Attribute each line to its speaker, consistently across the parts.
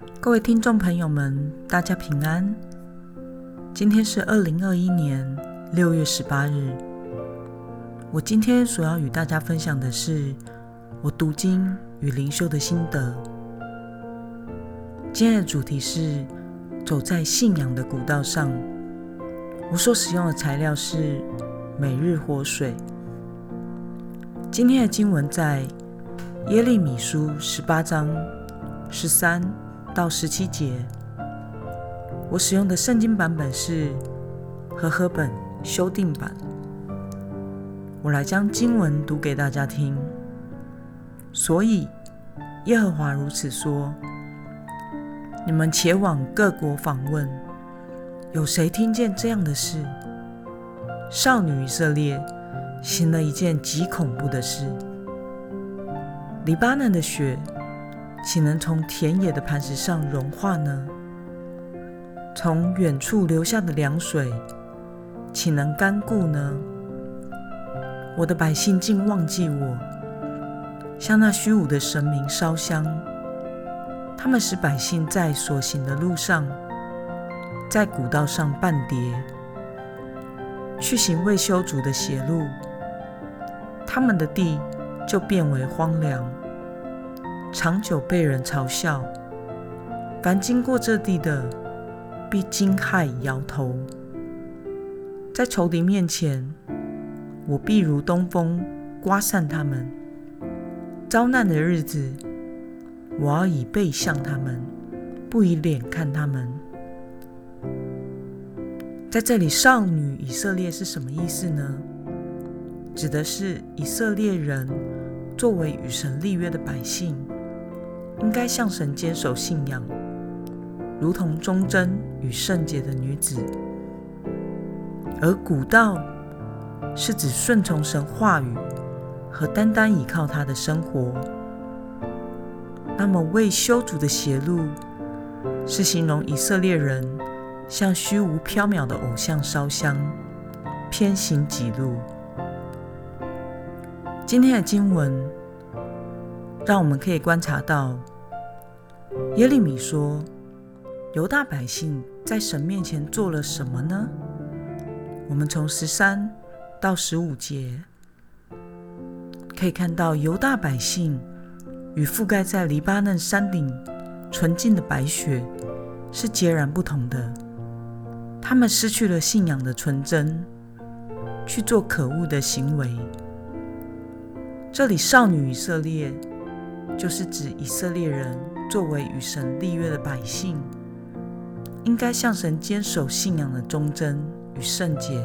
Speaker 1: 各位听众朋友们，大家平安。今天是二零二一年六月十八日。我今天所要与大家分享的是我读经与灵修的心得。今天的主题是走在信仰的古道上。我所使用的材料是每日活水。今天的经文在耶利米书十八章十三。到十七节，我使用的圣经版本是和合本修订版。我来将经文读给大家听。所以耶和华如此说：你们且往各国访问，有谁听见这样的事？少女以色列行了一件极恐怖的事。黎巴嫩的雪。岂能从田野的磐石上融化呢？从远处流下的凉水，岂能干固呢？我的百姓竟忘记我，向那虚无的神明烧香。他们使百姓在所行的路上，在古道上半跌，去行未修筑的邪路。他们的地就变为荒凉。长久被人嘲笑，凡经过这地的，必惊骇摇头。在仇敌面前，我必如东风刮散他们；遭难的日子，我要以背向他们，不以脸看他们。在这里，少女以色列是什么意思呢？指的是以色列人作为与神立约的百姓。应该向神坚守信仰，如同忠贞与圣洁的女子；而古道是指顺从神话语和单单依靠他的生活。那么未修筑的邪路，是形容以色列人向虚无缥缈的偶像烧香，偏行己路。今天的经文让我们可以观察到。耶利米说：“犹大百姓在神面前做了什么呢？”我们从十三到十五节可以看到，犹大百姓与覆盖在黎巴嫩山顶纯净的白雪是截然不同的。他们失去了信仰的纯真，去做可恶的行为。这里少女以色列，就是指以色列人。作为与神立约的百姓，应该向神坚守信仰的忠贞与圣洁。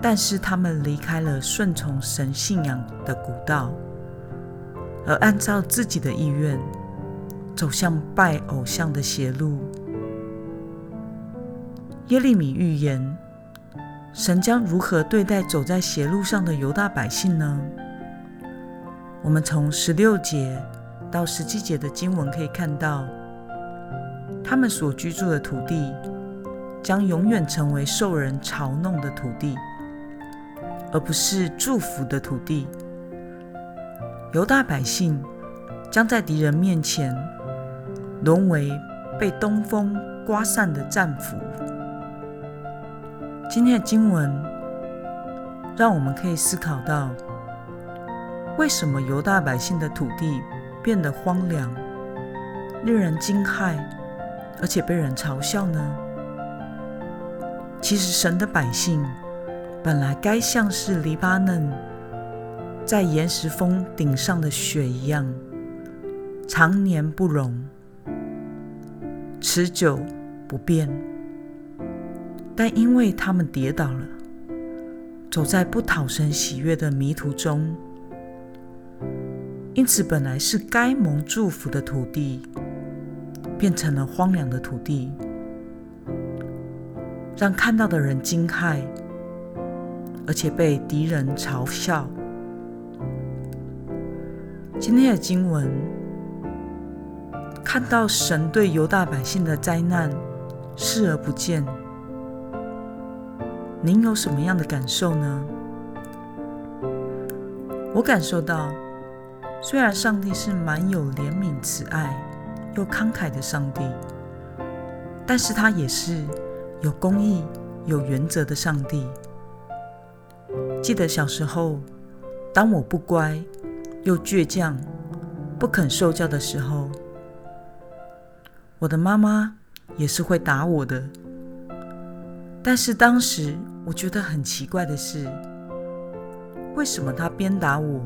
Speaker 1: 但是他们离开了顺从神信仰的古道，而按照自己的意愿走向拜偶像的邪路。耶利米预言，神将如何对待走在邪路上的犹大百姓呢？我们从十六节。到十七节的经文可以看到，他们所居住的土地将永远成为受人嘲弄的土地，而不是祝福的土地。犹大百姓将在敌人面前沦为被东风刮散的战俘。今天的经文让我们可以思考到，为什么犹大百姓的土地？变得荒凉，令人惊骇，而且被人嘲笑呢？其实，神的百姓本来该像是黎巴嫩在岩石峰顶上的雪一样，常年不融，持久不变。但因为他们跌倒了，走在不讨神喜悦的迷途中。因此，本来是该蒙祝福的土地，变成了荒凉的土地，让看到的人惊骇，而且被敌人嘲笑。今天的经文看到神对犹大百姓的灾难视而不见，您有什么样的感受呢？我感受到。虽然上帝是满有怜悯、慈爱、又慷慨的上帝，但是他也是有公义、有原则的上帝。记得小时候，当我不乖又倔强、不肯受教的时候，我的妈妈也是会打我的。但是当时我觉得很奇怪的是，为什么她边打我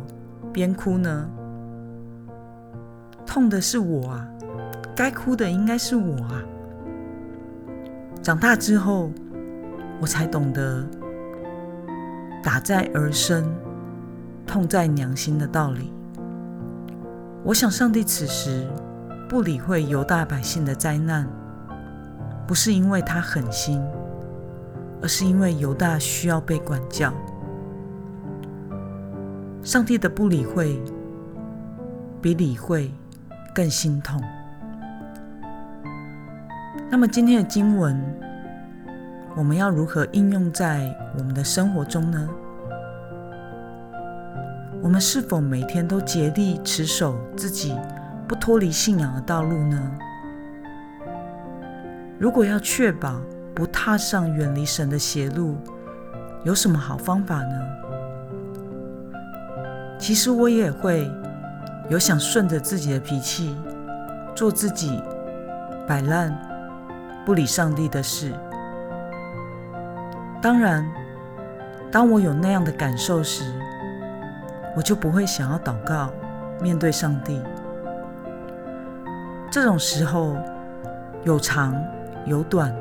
Speaker 1: 边哭呢？痛的是我啊，该哭的应该是我啊。长大之后，我才懂得打在儿身，痛在娘心的道理。我想，上帝此时不理会犹大百姓的灾难，不是因为他狠心，而是因为犹大需要被管教。上帝的不理会，比理会。更心痛。那么今天的经文，我们要如何应用在我们的生活中呢？我们是否每天都竭力持守自己不脱离信仰的道路呢？如果要确保不踏上远离神的邪路，有什么好方法呢？其实我也会。有想顺着自己的脾气做自己摆烂、不理上帝的事。当然，当我有那样的感受时，我就不会想要祷告、面对上帝。这种时候有长有短，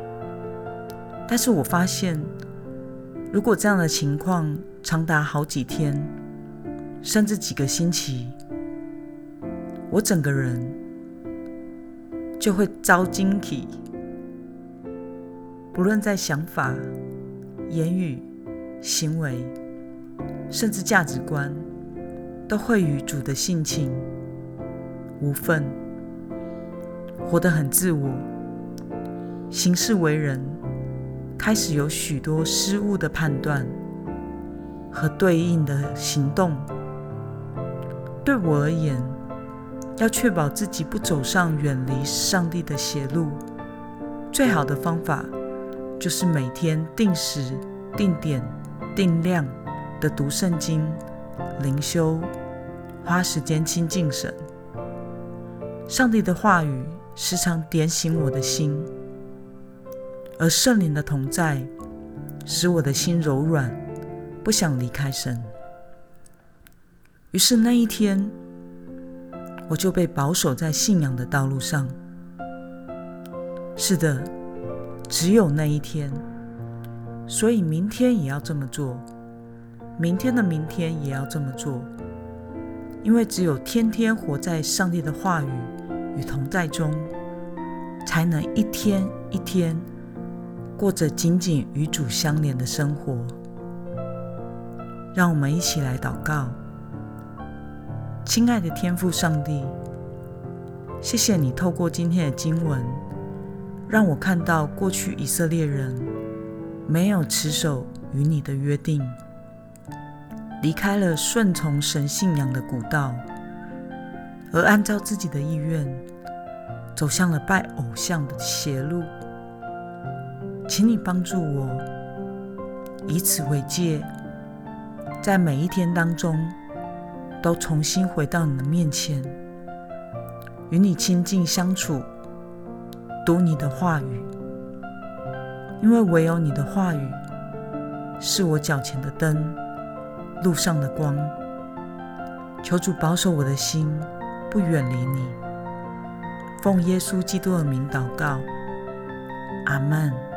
Speaker 1: 但是我发现，如果这样的情况长达好几天，甚至几个星期，我整个人就会遭惊体，不论在想法、言语、行为，甚至价值观，都会与主的性情无份，活得很自我，行事为人开始有许多失误的判断和对应的行动。对我而言，要确保自己不走上远离上帝的邪路，最好的方法就是每天定时、定点、定量的读圣经、灵修，花时间亲近神。上帝的话语时常点醒我的心，而圣灵的同在使我的心柔软，不想离开神。于是那一天。我就被保守在信仰的道路上。是的，只有那一天，所以明天也要这么做，明天的明天也要这么做，因为只有天天活在上帝的话语与同在中，才能一天一天过着紧紧与主相连的生活。让我们一起来祷告。亲爱的天父上帝，谢谢你透过今天的经文，让我看到过去以色列人没有持守与你的约定，离开了顺从神信仰的古道，而按照自己的意愿走向了拜偶像的邪路。请你帮助我，以此为戒，在每一天当中。都重新回到你的面前，与你亲近相处，读你的话语，因为唯有你的话语是我脚前的灯，路上的光。求主保守我的心，不远离你。奉耶稣基督的名祷告，阿门。